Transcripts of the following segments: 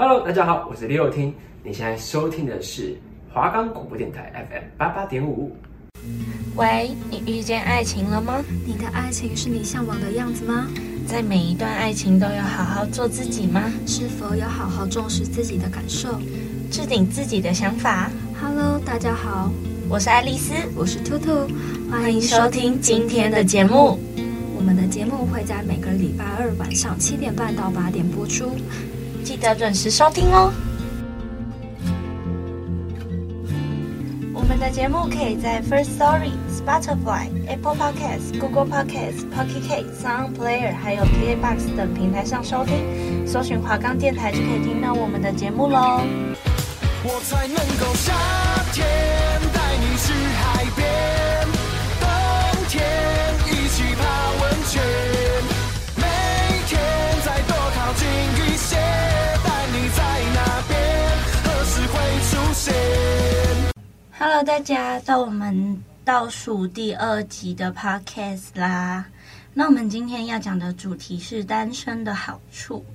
Hello，大家好，我是李友听。你现在收听的是华冈广播电台 FM 八八点五。喂，你遇见爱情了吗？你的爱情是你向往的样子吗？在每一段爱情都要好好做自己吗？是否有好好重视自己的感受，置顶自己的想法？Hello，大家好，我是爱丽丝，我是兔兔，欢迎收听今天的节目。我们的节目会在每个礼拜二晚上七点半到八点播出。记得准时收听哦！我们的节目可以在 First Story、Spotify、Apple Podcasts、Google Podcasts、Pocket Casts、Sound Player 还有 KKBOX 等平台上收听，搜寻华冈电台就可以听到我们的节目喽。我才能够夏天带你去海 Hello，大家，到我们倒数第二集的 Podcast 啦。那我们今天要讲的主题是单身的好处。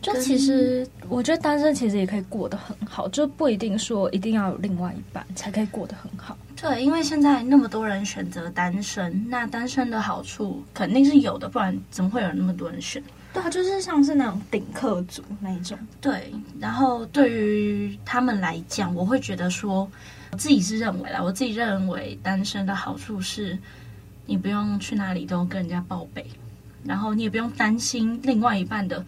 就其实，我觉得单身其实也可以过得很好，就不一定说一定要有另外一半才可以过得很好。对，因为现在那么多人选择单身，那单身的好处肯定是有的，不然怎么会有那么多人选？对啊，就是像是那种顶客族那一种。对，然后对于他们来讲，我会觉得说。我自己是认为啦，我自己认为单身的好处是，你不用去哪里都跟人家报备，然后你也不用担心另外一半的，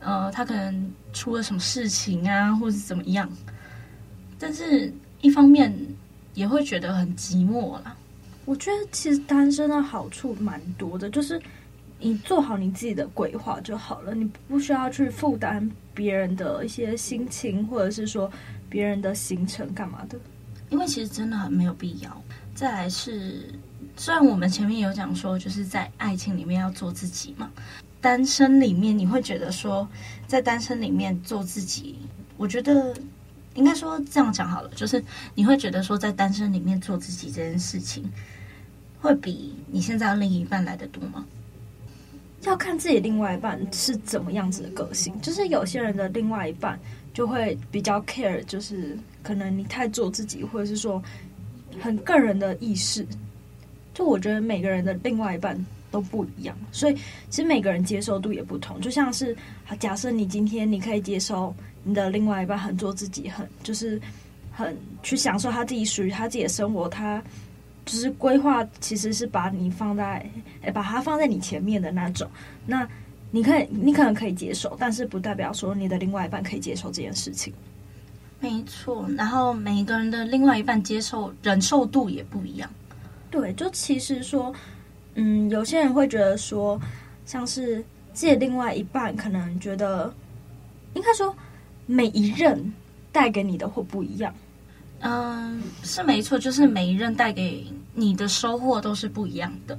呃，他可能出了什么事情啊，或是怎么样。但是一方面也会觉得很寂寞啦。我觉得其实单身的好处蛮多的，就是你做好你自己的规划就好了，你不需要去负担别人的一些心情，或者是说别人的行程干嘛的。因为其实真的很没有必要。再来是，虽然我们前面有讲说，就是在爱情里面要做自己嘛，单身里面你会觉得说，在单身里面做自己，我觉得应该说这样讲好了，就是你会觉得说，在单身里面做自己这件事情，会比你现在另一半来得多吗？要看自己另外一半是怎么样子的个性，就是有些人的另外一半就会比较 care，就是。可能你太做自己，或者是说很个人的意识，就我觉得每个人的另外一半都不一样，所以其实每个人接受度也不同。就像是假设你今天你可以接受你的另外一半很做自己，很就是很去享受他自己属于他自己的生活，他就是规划其实是把你放在诶，把他放在你前面的那种。那你可以你可能可以接受，但是不代表说你的另外一半可以接受这件事情。没错，然后每一个人的另外一半接受忍受度也不一样。对，就其实说，嗯，有些人会觉得说，像是自己另外一半可能觉得，应该说每一任带给你的会不一样。嗯，是没错，就是每一任带给你的收获都是不一样的。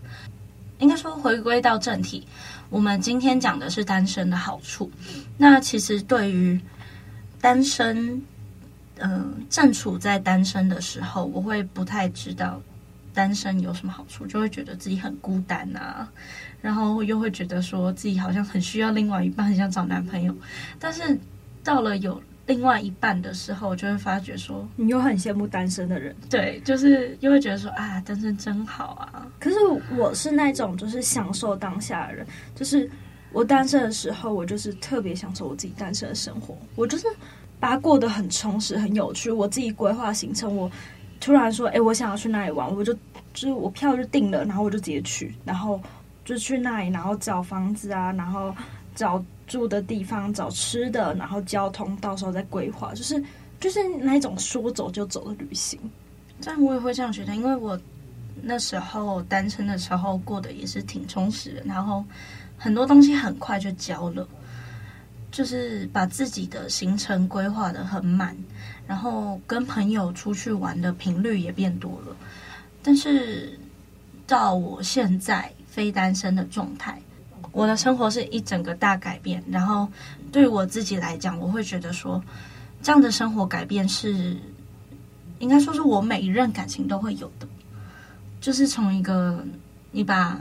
应该说，回归到正题，我们今天讲的是单身的好处。那其实对于单身。嗯、呃，正处在单身的时候，我会不太知道单身有什么好处，就会觉得自己很孤单啊，然后又会觉得说自己好像很需要另外一半，很想找男朋友。但是到了有另外一半的时候，就会发觉说，你又很羡慕单身的人。对，就是又会觉得说啊，单身真好啊。可是我是那种就是享受当下的人，就是我单身的时候，我就是特别享受我自己单身的生活，我就是。把它过得很充实、很有趣。我自己规划行程，我突然说：“哎，我想要去那里玩。”我就就是我票就定了，然后我就直接去，然后就去那里，然后找房子啊，然后找住的地方、找吃的，然后交通，到时候再规划。就是就是那一种说走就走的旅行。但我也会这样觉得，因为我那时候单身的时候过得也是挺充实的，然后很多东西很快就交了。就是把自己的行程规划得很满，然后跟朋友出去玩的频率也变多了。但是到我现在非单身的状态，我的生活是一整个大改变。然后对我自己来讲，我会觉得说，这样的生活改变是应该说是我每一任感情都会有的。就是从一个你把。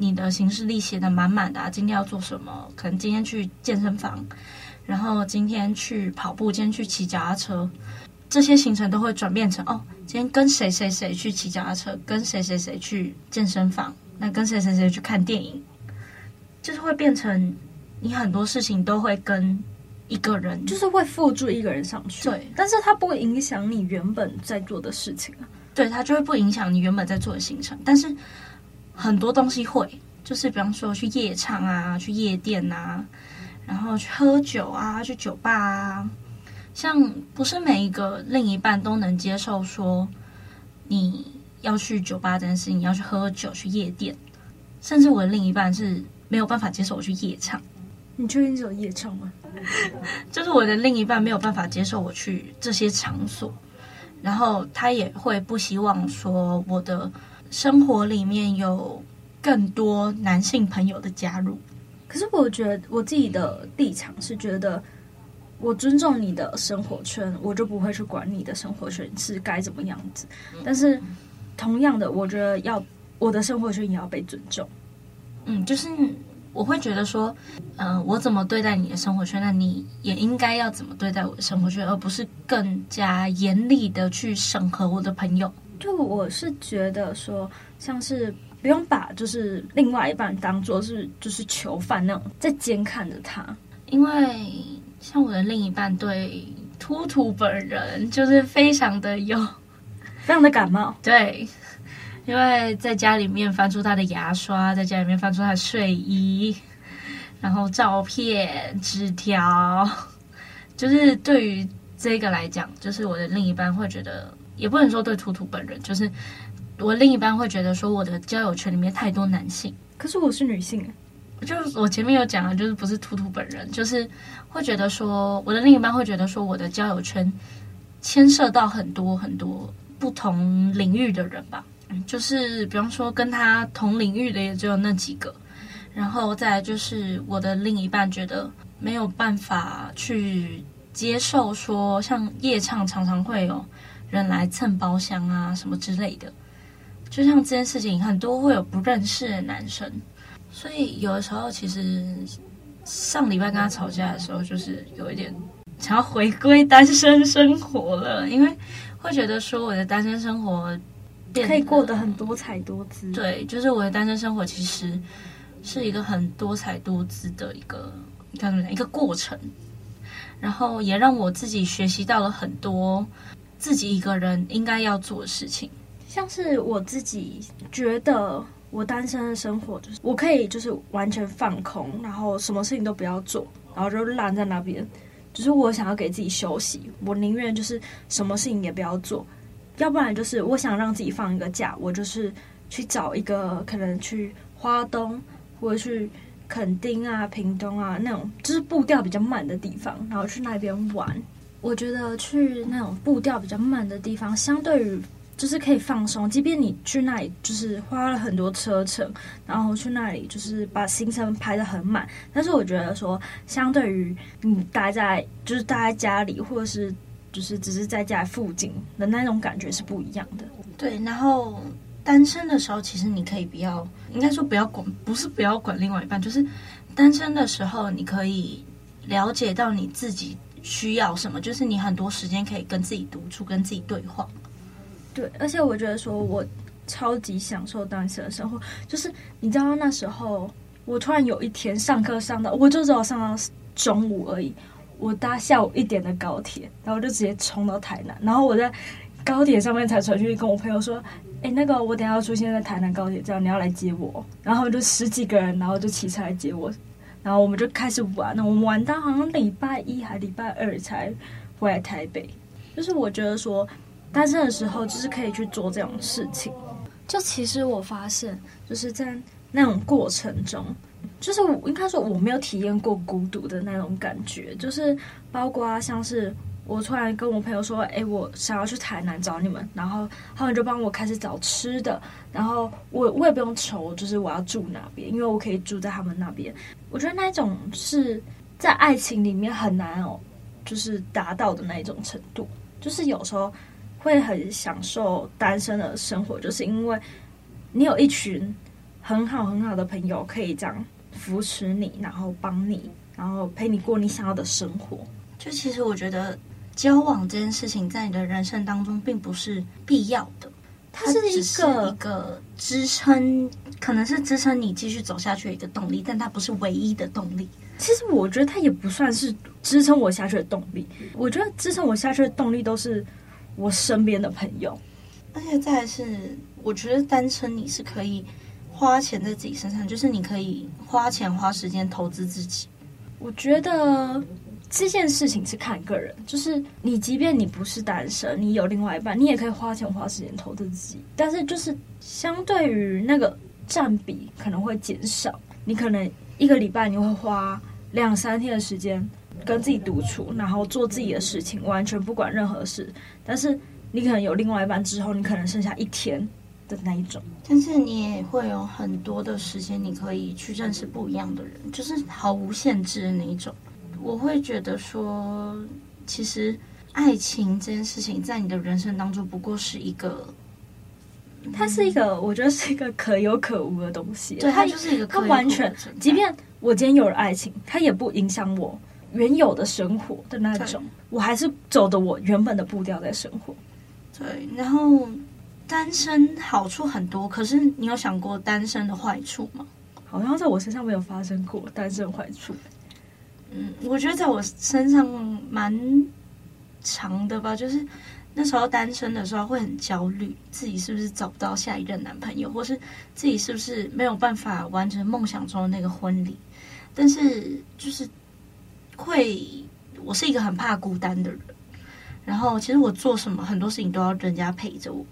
你的行事历写的满满的啊，今天要做什么？可能今天去健身房，然后今天去跑步，今天去骑脚踏车，这些行程都会转变成哦，今天跟谁谁谁去骑脚踏车，跟谁谁谁去健身房，那跟谁谁谁去看电影，就是会变成你很多事情都会跟一个人，就是会附注一个人上去。对，但是它不会影响你原本在做的事情啊。对，它就会不影响你原本在做的行程，但是很多东西会，就是比方说去夜唱啊，去夜店啊，然后去喝酒啊，去酒吧啊，像不是每一个另一半都能接受说你要去酒吧这件事情，你要去喝酒去夜店，甚至我的另一半是没有办法接受我去夜唱。你确定只有夜唱吗？就是我的另一半没有办法接受我去这些场所。然后他也会不希望说我的生活里面有更多男性朋友的加入。可是我觉得我自己的立场是觉得，我尊重你的生活圈，我就不会去管你的生活圈是该怎么样子。但是同样的，我觉得要我的生活圈也要被尊重。嗯，就是。我会觉得说，嗯、呃，我怎么对待你的生活圈，那你也应该要怎么对待我的生活圈，而不是更加严厉的去审核我的朋友。就我是觉得说，像是不用把就是另外一半当做是就是囚犯那种在监看着他，因为像我的另一半对兔兔本人就是非常的有，非常的感冒，对。因为在家里面翻出他的牙刷，在家里面翻出他的睡衣，然后照片、纸条，就是对于这个来讲，就是我的另一半会觉得，也不能说对图图本人，就是我另一半会觉得说我的交友圈里面太多男性。可是我是女性，就是我前面有讲啊，就是不是图图本人，就是会觉得说我的另一半会觉得说我的交友圈牵涉到很多很多不同领域的人吧。就是比方说跟他同领域的也只有那几个，然后再来就是我的另一半觉得没有办法去接受说像夜唱常常会有人来蹭包厢啊什么之类的，就像这件事情很多会有不认识的男生，所以有的时候其实上礼拜跟他吵架的时候，就是有一点想要回归单身生活了，因为会觉得说我的单身生活。可以过得很多彩多姿。对，就是我的单身生活其实是一个很多彩多姿的一个，你看怎么讲？一个过程。然后也让我自己学习到了很多自己一个人应该要做的事情。像是我自己觉得，我单身的生活就是我可以就是完全放空，然后什么事情都不要做，然后就烂在那边。就是我想要给自己休息，我宁愿就是什么事情也不要做。要不然就是我想让自己放一个假，我就是去找一个可能去花东或者去垦丁啊、屏东啊那种，就是步调比较慢的地方，然后去那边玩。我觉得去那种步调比较慢的地方，相对于就是可以放松，即便你去那里就是花了很多车程，然后去那里就是把行程排得很满，但是我觉得说，相对于你待在就是待在家里或者是。就是只是在家附近的那种感觉是不一样的。对，然后单身的时候，其实你可以不要，应该说不要管，不是不要管另外一半，就是单身的时候，你可以了解到你自己需要什么，就是你很多时间可以跟自己独处，跟自己对话。对，而且我觉得说我超级享受单身的生活，就是你知道那时候，我突然有一天上课上到，我就只有上到中午而已。我搭下午一点的高铁，然后就直接冲到台南，然后我在高铁上面才传讯跟我朋友说：“哎，那个我等下要出现在台南高铁站，你要来接我。”然后就十几个人，然后就骑车来接我，然后我们就开始玩。那我们玩到好像礼拜一还礼拜二才回来台北。就是我觉得说单身的时候，就是可以去做这种事情。就其实我发现，就是在那种过程中。就是我应该说我没有体验过孤独的那种感觉，就是包括像是我突然跟我朋友说，哎，我想要去台南找你们，然后他们就帮我开始找吃的，然后我我也不用愁，就是我要住哪边，因为我可以住在他们那边。我觉得那一种是在爱情里面很难哦，就是达到的那一种程度，就是有时候会很享受单身的生活，就是因为你有一群很好很好的朋友可以这样。扶持你，然后帮你然后陪你过你想要的生活。就其实我觉得交往这件事情在你的人生当中并不是必要的，它是一个是一个支撑，可能是支撑你继续走下去的一个动力，但它不是唯一的动力。其实我觉得它也不算是支撑我下去的动力，我觉得支撑我下去的动力都是我身边的朋友，而且再来是我觉得单身你是可以花钱在自己身上，就是你可以花钱花时间投资自己。我觉得。这件事情是看个人，就是你，即便你不是单身，你有另外一半，你也可以花钱花时间投资自己。但是，就是相对于那个占比可能会减少。你可能一个礼拜你会花两三天的时间跟自己独处，然后做自己的事情，完全不管任何事。但是，你可能有另外一半之后，你可能剩下一天的那一种。但是，你也会有很多的时间，你可以去认识不一样的人，就是毫无限制的那一种。我会觉得说，其实爱情这件事情在你的人生当中不过是一个，它是一个，我觉得是一个可有可无的东西。对，它就是一个可完全，即便我今天有了爱情，它也不影响我原有的生活的那种，我还是走的我原本的步调在生活。对，然后单身好处很多，可是你有想过单身的坏处吗？好像在我身上没有发生过单身坏处。嗯，我觉得在我身上蛮长的吧，就是那时候单身的时候会很焦虑，自己是不是找不到下一任男朋友，或是自己是不是没有办法完成梦想中的那个婚礼。但是就是会，我是一个很怕孤单的人，然后其实我做什么很多事情都要人家陪着我，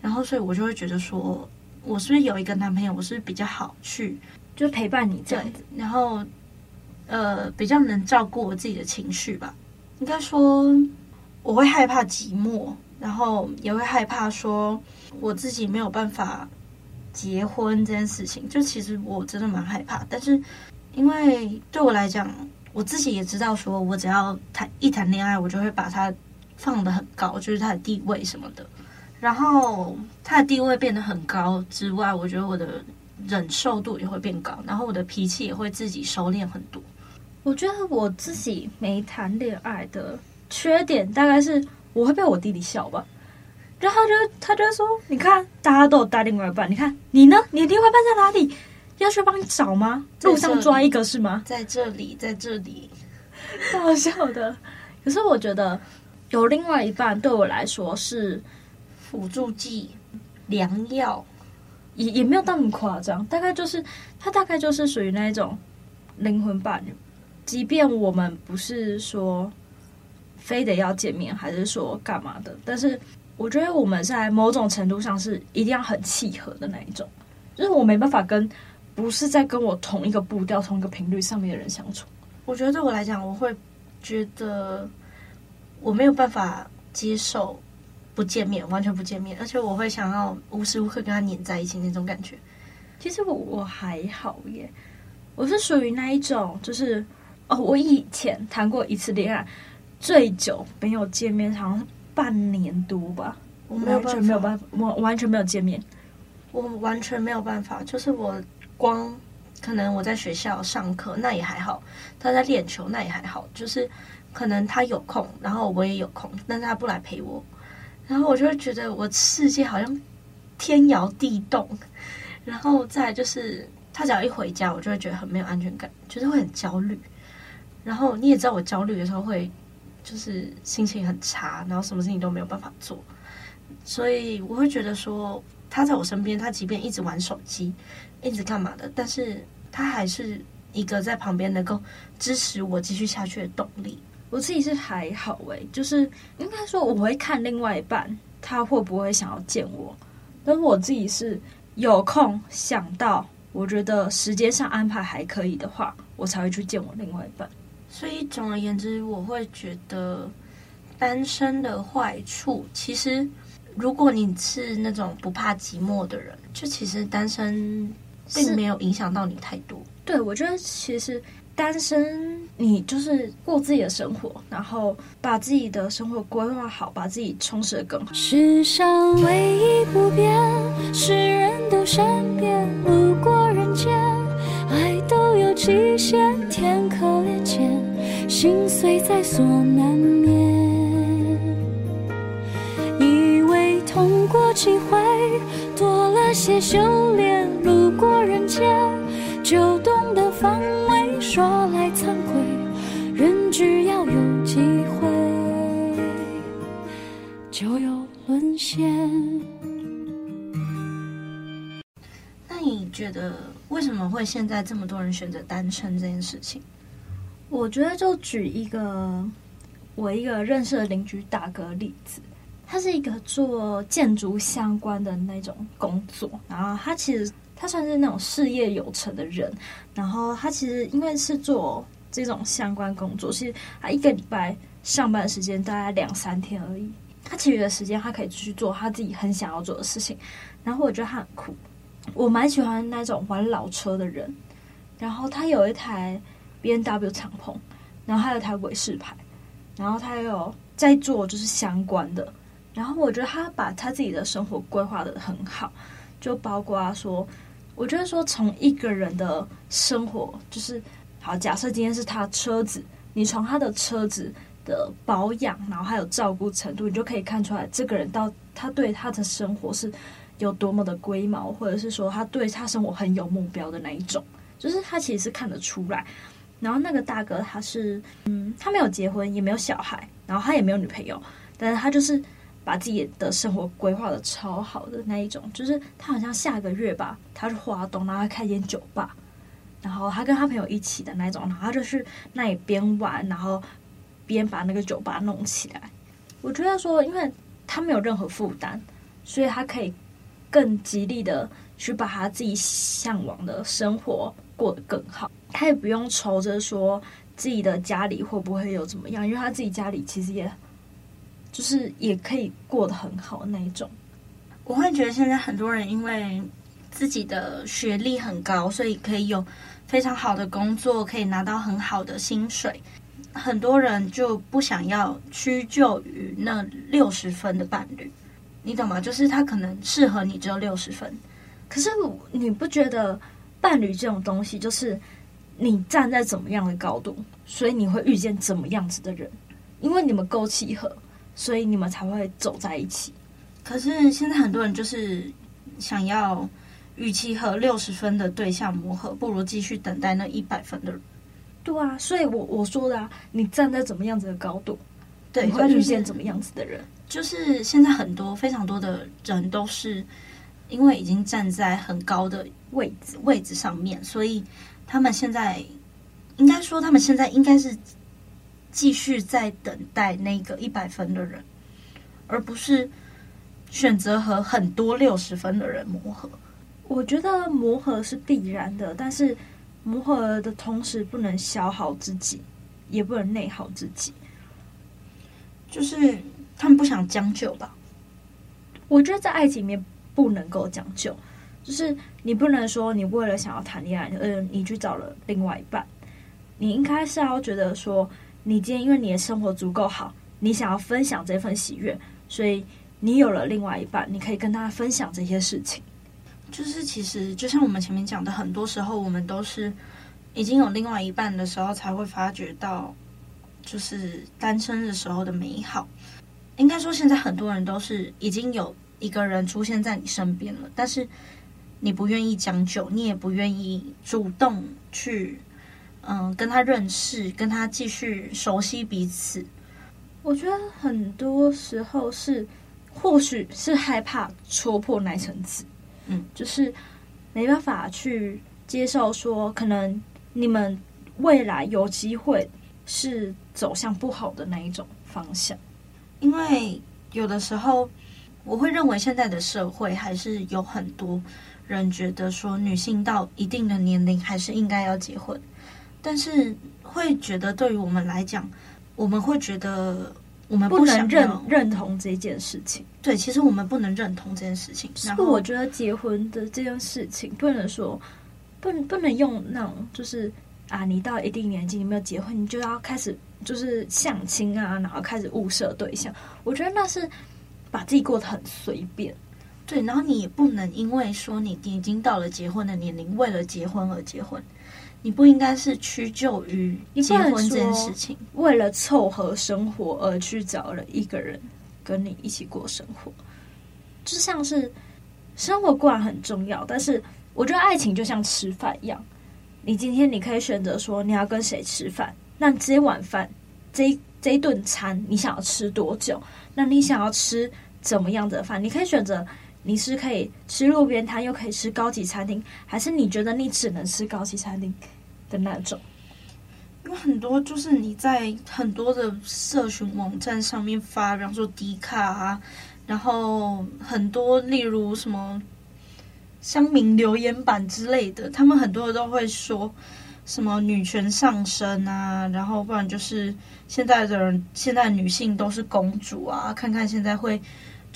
然后所以我就会觉得说，我是不是有一个男朋友，我是是比较好去就陪伴你这样子，然后。呃，比较能照顾我自己的情绪吧。应该说，我会害怕寂寞，然后也会害怕说我自己没有办法结婚这件事情。就其实我真的蛮害怕，但是因为对我来讲，我自己也知道，说我只要谈一谈恋爱，我就会把他放得很高，就是他的地位什么的。然后他的地位变得很高之外，我觉得我的忍受度也会变高，然后我的脾气也会自己收敛很多。我觉得我自己没谈恋爱的缺点，大概是我会被我弟弟笑吧。然后他就他就会说：“你看，大家都有带另外一半，你看你呢？你的另外一半在哪里？要去帮你找吗？路上抓一个是吗？在这里，在这里，太好笑的。可是我觉得有另外一半对我来说是辅助剂、良药，也也没有那么夸张。大概就是他大概就是属于那一种灵魂伴侣。”即便我们不是说非得要见面，还是说干嘛的，但是我觉得我们在某种程度上是一定要很契合的那一种。就是我没办法跟不是在跟我同一个步调、同一个频率上面的人相处。我觉得对我来讲，我会觉得我没有办法接受不见面，完全不见面，而且我会想要无时无刻跟他黏在一起那种感觉。其实我我还好耶，我是属于那一种，就是。哦，我以前谈过一次恋爱，最久没有见面，好像是半年多吧。我没有完全没有办法，我完全没有见面，我完全没有办法。就是我光可能我在学校上课，那也还好；他在练球，那也还好。就是可能他有空，然后我也有空，但是他不来陪我，然后我就会觉得我世界好像天摇地动。然后再就是他只要一回家，我就会觉得很没有安全感，就是会很焦虑。然后你也知道我焦虑的时候会，就是心情很差，然后什么事情都没有办法做，所以我会觉得说他在我身边，他即便一直玩手机，一直干嘛的，但是他还是一个在旁边能够支持我继续下去的动力。我自己是还好诶，就是应该说我会看另外一半他会不会想要见我，但我自己是有空想到，我觉得时间上安排还可以的话，我才会去见我另外一半。所以总而言之，我会觉得单身的坏处，其实如果你是那种不怕寂寞的人，就其实单身并没有影响到你太多。对，我觉得其实单身，你就是过自己的生活，然后把自己的生活规划好，把自己充实的更好。世上唯一不变，是人都善变。路过人间，爱都有极限，天可怜。心碎在所难免。以为痛过几回，多了些修炼，路过人间就懂得防卫。说来惭愧，人只要有机会，就有沦陷。那你觉得为什么会现在这么多人选择单身这件事情？我觉得就举一个我一个认识的邻居大哥例子，他是一个做建筑相关的那种工作，然后他其实他算是那种事业有成的人，然后他其实因为是做这种相关工作，其实他一个礼拜上班时间大概两三天而已，他其余的时间他可以去做他自己很想要做的事情，然后我觉得他很酷。我蛮喜欢那种玩老车的人，然后他有一台 B N W 敞篷，然后还有台伟士牌，然后他有在做就是相关的，然后我觉得他把他自己的生活规划得很好，就包括说，我觉得说从一个人的生活就是好，假设今天是他车子，你从他的车子的保养，然后还有照顾程度，你就可以看出来这个人到他对他的生活是。有多么的龟毛，或者是说他对他生活很有目标的那一种，就是他其实是看得出来。然后那个大哥他是，嗯，他没有结婚，也没有小孩，然后他也没有女朋友，但是他就是把自己的生活规划的超好的那一种。就是他好像下个月吧，他去华东，然后开一间酒吧，然后他跟他朋友一起的那种，然后他就去那里边玩，然后边把那个酒吧弄起来。我觉得说，因为他没有任何负担，所以他可以。更极力的去把他自己向往的生活过得更好，他也不用愁着说自己的家里会不会有怎么样，因为他自己家里其实也就是也可以过得很好那一种。我会觉得现在很多人因为自己的学历很高，所以可以有非常好的工作，可以拿到很好的薪水，很多人就不想要屈就于那六十分的伴侣。你懂吗？就是他可能适合你只有六十分，可是你不觉得伴侣这种东西，就是你站在怎么样的高度，所以你会遇见怎么样子的人，因为你们够契合，所以你们才会走在一起。可是现在很多人就是想要，与其和六十分的对象磨合，不如继续等待那一百分的人。对啊，所以我我说的啊，你站在怎么样子的高度，对，你会遇见怎么样子的人。就是现在很多非常多的人都是因为已经站在很高的位置位置上面，所以他们现在应该说他们现在应该是继续在等待那个一百分的人，而不是选择和很多六十分的人磨合。我觉得磨合是必然的，但是磨合的同时不能消耗自己，也不能内耗自己，就是。他们不想将就吧？我觉得在爱情里面不能够将就，就是你不能说你为了想要谈恋爱，呃，你去找了另外一半。你应该是要觉得说，你今天因为你的生活足够好，你想要分享这份喜悦，所以你有了另外一半，你可以跟他分享这些事情。就是其实就像我们前面讲的，很多时候我们都是已经有另外一半的时候，才会发觉到就是单身的时候的美好。应该说，现在很多人都是已经有一个人出现在你身边了，但是你不愿意将就，你也不愿意主动去，嗯，跟他认识，跟他继续熟悉彼此。我觉得很多时候是，或许是害怕戳破那层纸，嗯，就是没办法去接受说，可能你们未来有机会是走向不好的那一种方向。因为有的时候，我会认为现在的社会还是有很多人觉得说，女性到一定的年龄还是应该要结婚，但是会觉得对于我们来讲，我们会觉得我们不，不能认认同这件事情。对，其实我们不能认同这件事情。然后我觉得结婚的这件事情不能说，不不能用那种就是。啊，你到一定年纪，你没有结婚，你就要开始就是相亲啊，然后开始物色对象。我觉得那是把自己过得很随便，对。然后你也不能因为说你已经到了结婚的年龄，为了结婚而结婚，你不应该是屈就于结婚这件事情，为了凑合生活而去找了一个人跟你一起过生活，就像是生活固然很重要，但是我觉得爱情就像吃饭一样，你今天你可以选择说你要跟谁吃饭，那这碗饭这这一顿餐你想要吃多久？那你想要吃怎么样的饭？你可以选择。你是可以吃路边摊，又可以吃高级餐厅，还是你觉得你只能吃高级餐厅的那种？有很多就是你在很多的社群网站上面发，比方说迪卡啊，然后很多例如什么乡民留言板之类的，他们很多都会说什么女权上升啊，然后不然就是现在的人，现在女性都是公主啊，看看现在会。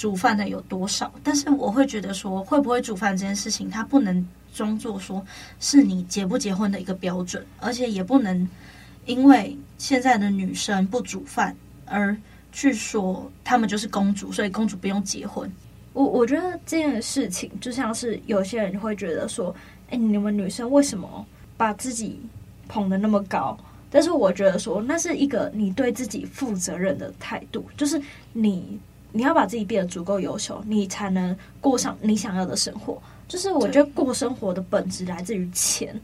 煮饭的有多少？但是我会觉得说，会不会煮饭这件事情，它不能装作说是你结不结婚的一个标准，而且也不能因为现在的女生不煮饭而去说她们就是公主，所以公主不用结婚。我我觉得这件事情就像是有些人会觉得说，哎，你们女生为什么把自己捧得那么高？但是我觉得说，那是一个你对自己负责任的态度，就是你。你要把自己变得足够优秀，你才能过上你想要的生活。就是我觉得过生活的本质来自于钱。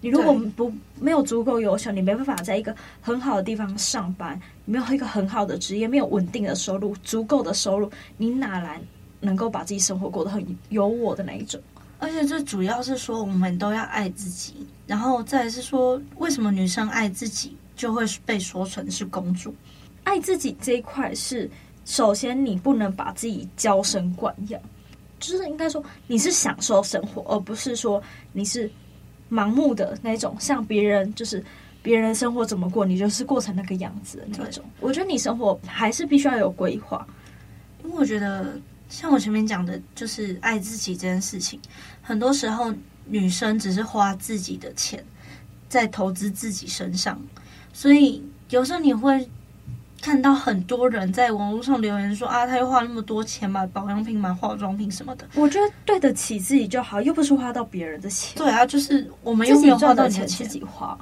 你如果不没有足够优秀，你没办法在一个很好的地方上班，你没有一个很好的职业，没有稳定的收入，足够的收入，你哪来能够把自己生活过得很有我的那一种？而且这主要是说，我们都要爱自己，然后再是说，为什么女生爱自己就会被说成是公主？爱自己这一块是。首先，你不能把自己娇生惯养，就是应该说你是享受生活，而不是说你是盲目的那种，像别人就是别人生活怎么过，你就是过成那个样子的那种。我觉得你生活还是必须要有规划，因为我觉得像我前面讲的，就是爱自己这件事情，很多时候女生只是花自己的钱在投资自己身上，所以有时候你会。看到很多人在网络上留言说啊，他又花那么多钱买保养品、买化妆品什么的。我觉得对得起自己就好，又不是花到别人的钱。对啊，就是我们又没有花到你的钱，自己花。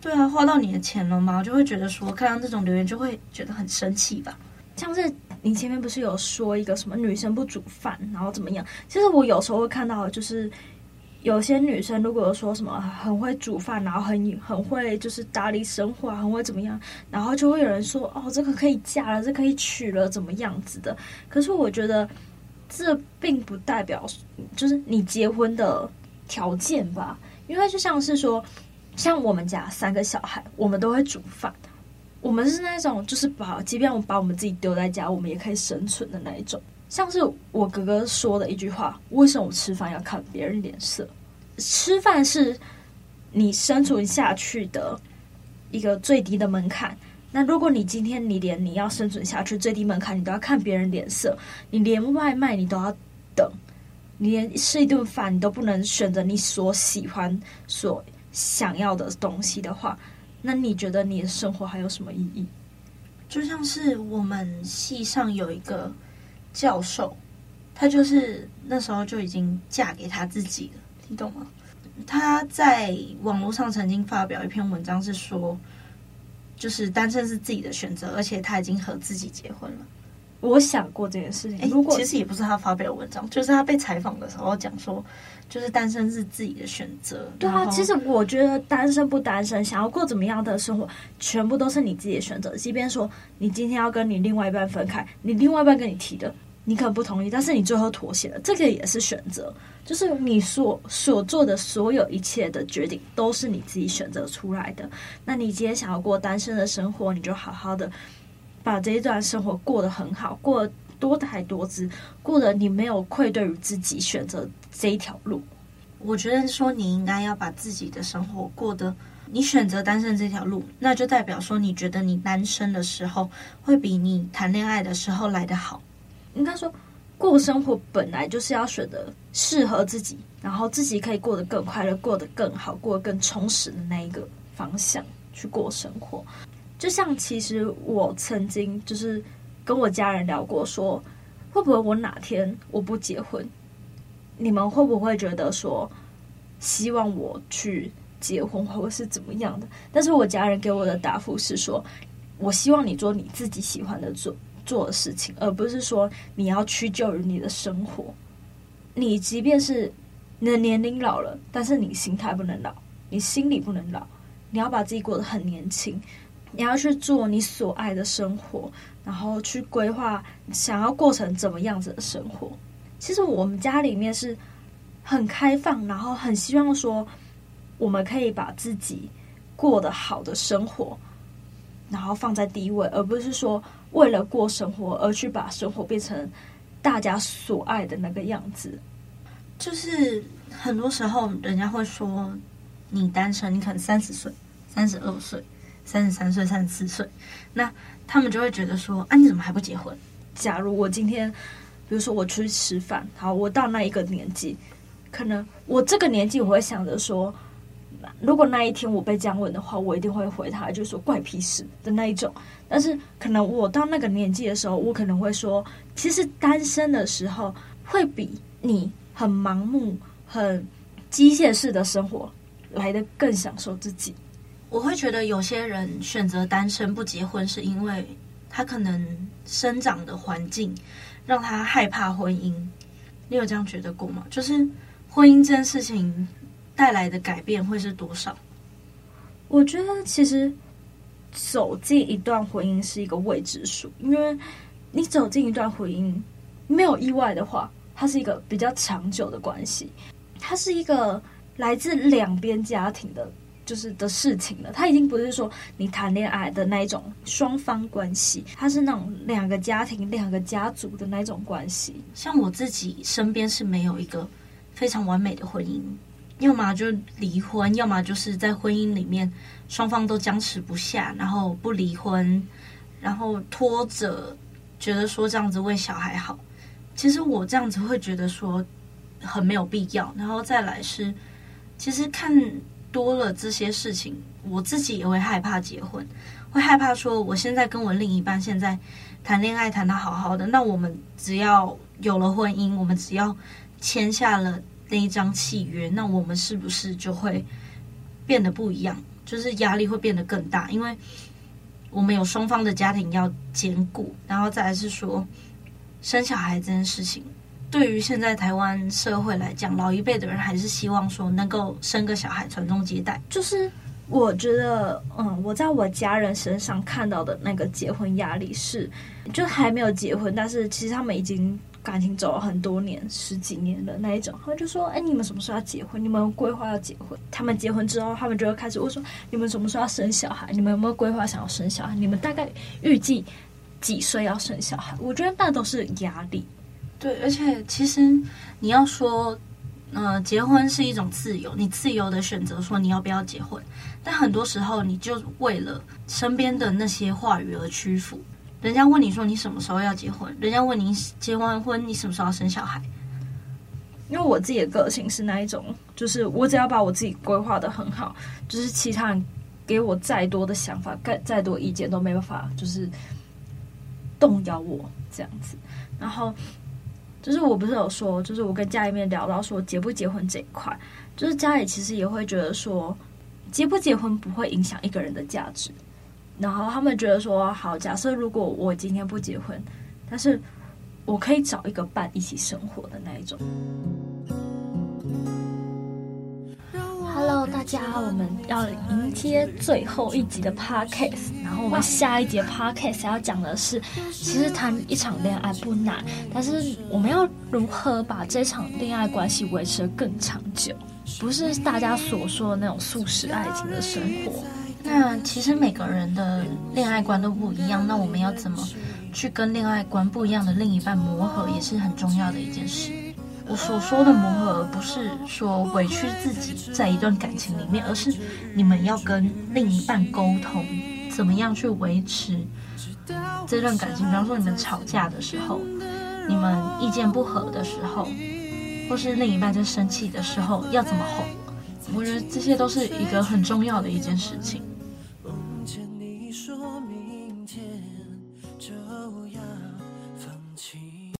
对啊，花到你的钱了吗？我就会觉得说，看到这种留言就会觉得很生气吧。像是你前面不是有说一个什么女生不煮饭，然后怎么样？其实我有时候会看到就是。有些女生如果说什么很会煮饭，然后很很会就是打理生活，很会怎么样，然后就会有人说哦，这个可以嫁了，这可以娶了，怎么样子的？可是我觉得这并不代表就是你结婚的条件吧，因为就像是说，像我们家三个小孩，我们都会煮饭，我们是那种就是把，即便我把我们自己丢在家，我们也可以生存的那一种。像是我哥哥说的一句话：“为什么我吃饭要看别人脸色？吃饭是你生存下去的一个最低的门槛。那如果你今天你连你要生存下去最低门槛，你都要看别人脸色，你连外卖你都要等，你连吃一顿饭你都不能选择你所喜欢、所想要的东西的话，那你觉得你的生活还有什么意义？就像是我们系上有一个。”教授，他就是那时候就已经嫁给他自己了，你懂吗？他在网络上曾经发表一篇文章，是说，就是单身是自己的选择，而且他已经和自己结婚了。我想过这件事情，如果其实也不是他发表文章，就是他被采访的时候讲说，就是单身是自己的选择。对啊，其实我觉得单身不单身，想要过怎么样的生活，全部都是你自己的选择。即便说你今天要跟你另外一半分开，你另外一半跟你提的。你可能不同意，但是你最后妥协了，这个也是选择。就是你所所做的所有一切的决定，都是你自己选择出来的。那你今天想要过单身的生活，你就好好的把这一段生活过得很好，过得多才多姿，过得你没有愧对于自己选择这一条路。我觉得说你应该要把自己的生活过得，你选择单身这条路，那就代表说你觉得你单身的时候会比你谈恋爱的时候来得好。应该说，过生活本来就是要选择适合自己，然后自己可以过得更快乐、过得更好、过得更充实的那一个方向去过生活。就像其实我曾经就是跟我家人聊过说，会不会我哪天我不结婚，你们会不会觉得说希望我去结婚或者是怎么样的。但是我家人给我的答复是说，我希望你做你自己喜欢的做做的事情，而不是说你要屈就于你的生活。你即便是你的年龄老了，但是你心态不能老，你心里不能老。你要把自己过得很年轻，你要去做你所爱的生活，然后去规划想要过成怎么样子的生活。其实我们家里面是很开放，然后很希望说我们可以把自己过得好的生活，然后放在第一位，而不是说为了过生活而去把生活变成大家所爱的那个样子。就是很多时候人家会说。你单身，你可能三十岁、三十二岁、三十三岁、三十四岁，那他们就会觉得说：啊，你怎么还不结婚？假如我今天，比如说我出去吃饭，好，我到那一个年纪，可能我这个年纪我会想着说，如果那一天我被这样问的话，我一定会回他，就是说怪屁事的那一种。但是可能我到那个年纪的时候，我可能会说，其实单身的时候会比你很盲目、很机械式的生活。来得更享受自己。我会觉得有些人选择单身不结婚，是因为他可能生长的环境让他害怕婚姻。你有这样觉得过吗？就是婚姻这件事情带来的改变会是多少？我觉得其实走进一段婚姻是一个未知数，因为你走进一段婚姻没有意外的话，它是一个比较长久的关系，它是一个。来自两边家庭的，就是的事情了。它已经不是说你谈恋爱的那一种双方关系，它是那种两个家庭、两个家族的那种关系。像我自己身边是没有一个非常完美的婚姻，要么就离婚，要么就是在婚姻里面双方都僵持不下，然后不离婚，然后拖着，觉得说这样子为小孩好。其实我这样子会觉得说很没有必要。然后再来是。其实看多了这些事情，我自己也会害怕结婚，会害怕说我现在跟我另一半现在谈恋爱谈得好好的，那我们只要有了婚姻，我们只要签下了那一张契约，那我们是不是就会变得不一样？就是压力会变得更大，因为我们有双方的家庭要兼顾，然后再来是说生小孩这件事情。对于现在台湾社会来讲，老一辈的人还是希望说能够生个小孩传宗接代。就是我觉得，嗯，我在我家人身上看到的那个结婚压力是，就还没有结婚，但是其实他们已经感情走了很多年、十几年的那一种。他们就说：“哎，你们什么时候要结婚？你们规划要结婚？”他们结婚之后，他们就会开始问说：“你们什么时候要生小孩？你们有没有规划想要生小孩？你们大概预计几岁要生小孩？”我觉得那都是压力。对，而且其实你要说，呃，结婚是一种自由，你自由的选择说你要不要结婚。但很多时候，你就为了身边的那些话语而屈服。人家问你说你什么时候要结婚，人家问你结完婚你什么时候要生小孩。因为我自己的个性是那一种，就是我只要把我自己规划得很好，就是其他人给我再多的想法、再再多意见都没办法，就是动摇我这样子。然后。就是我不是有说，就是我跟家里面聊到说结不结婚这一块，就是家里其实也会觉得说，结不结婚不会影响一个人的价值。然后他们觉得说，好，假设如果我今天不结婚，但是我可以找一个伴一起生活的那一种。Hello，大家，我们要迎接最后一集的 Podcast，然后我们下一节 Podcast 要讲的是，其实谈一场恋爱不难，但是我们要如何把这场恋爱关系维持得更长久，不是大家所说的那种速食爱情的生活。那其实每个人的恋爱观都不一样，那我们要怎么去跟恋爱观不一样的另一半磨合，也是很重要的一件事。我所说的磨合，不是说委屈自己在一段感情里面，而是你们要跟另一半沟通，怎么样去维持这段感情。比方说，你们吵架的时候，你们意见不合的时候，或是另一半在生气的时候，要怎么哄？我觉得这些都是一个很重要的一件事情。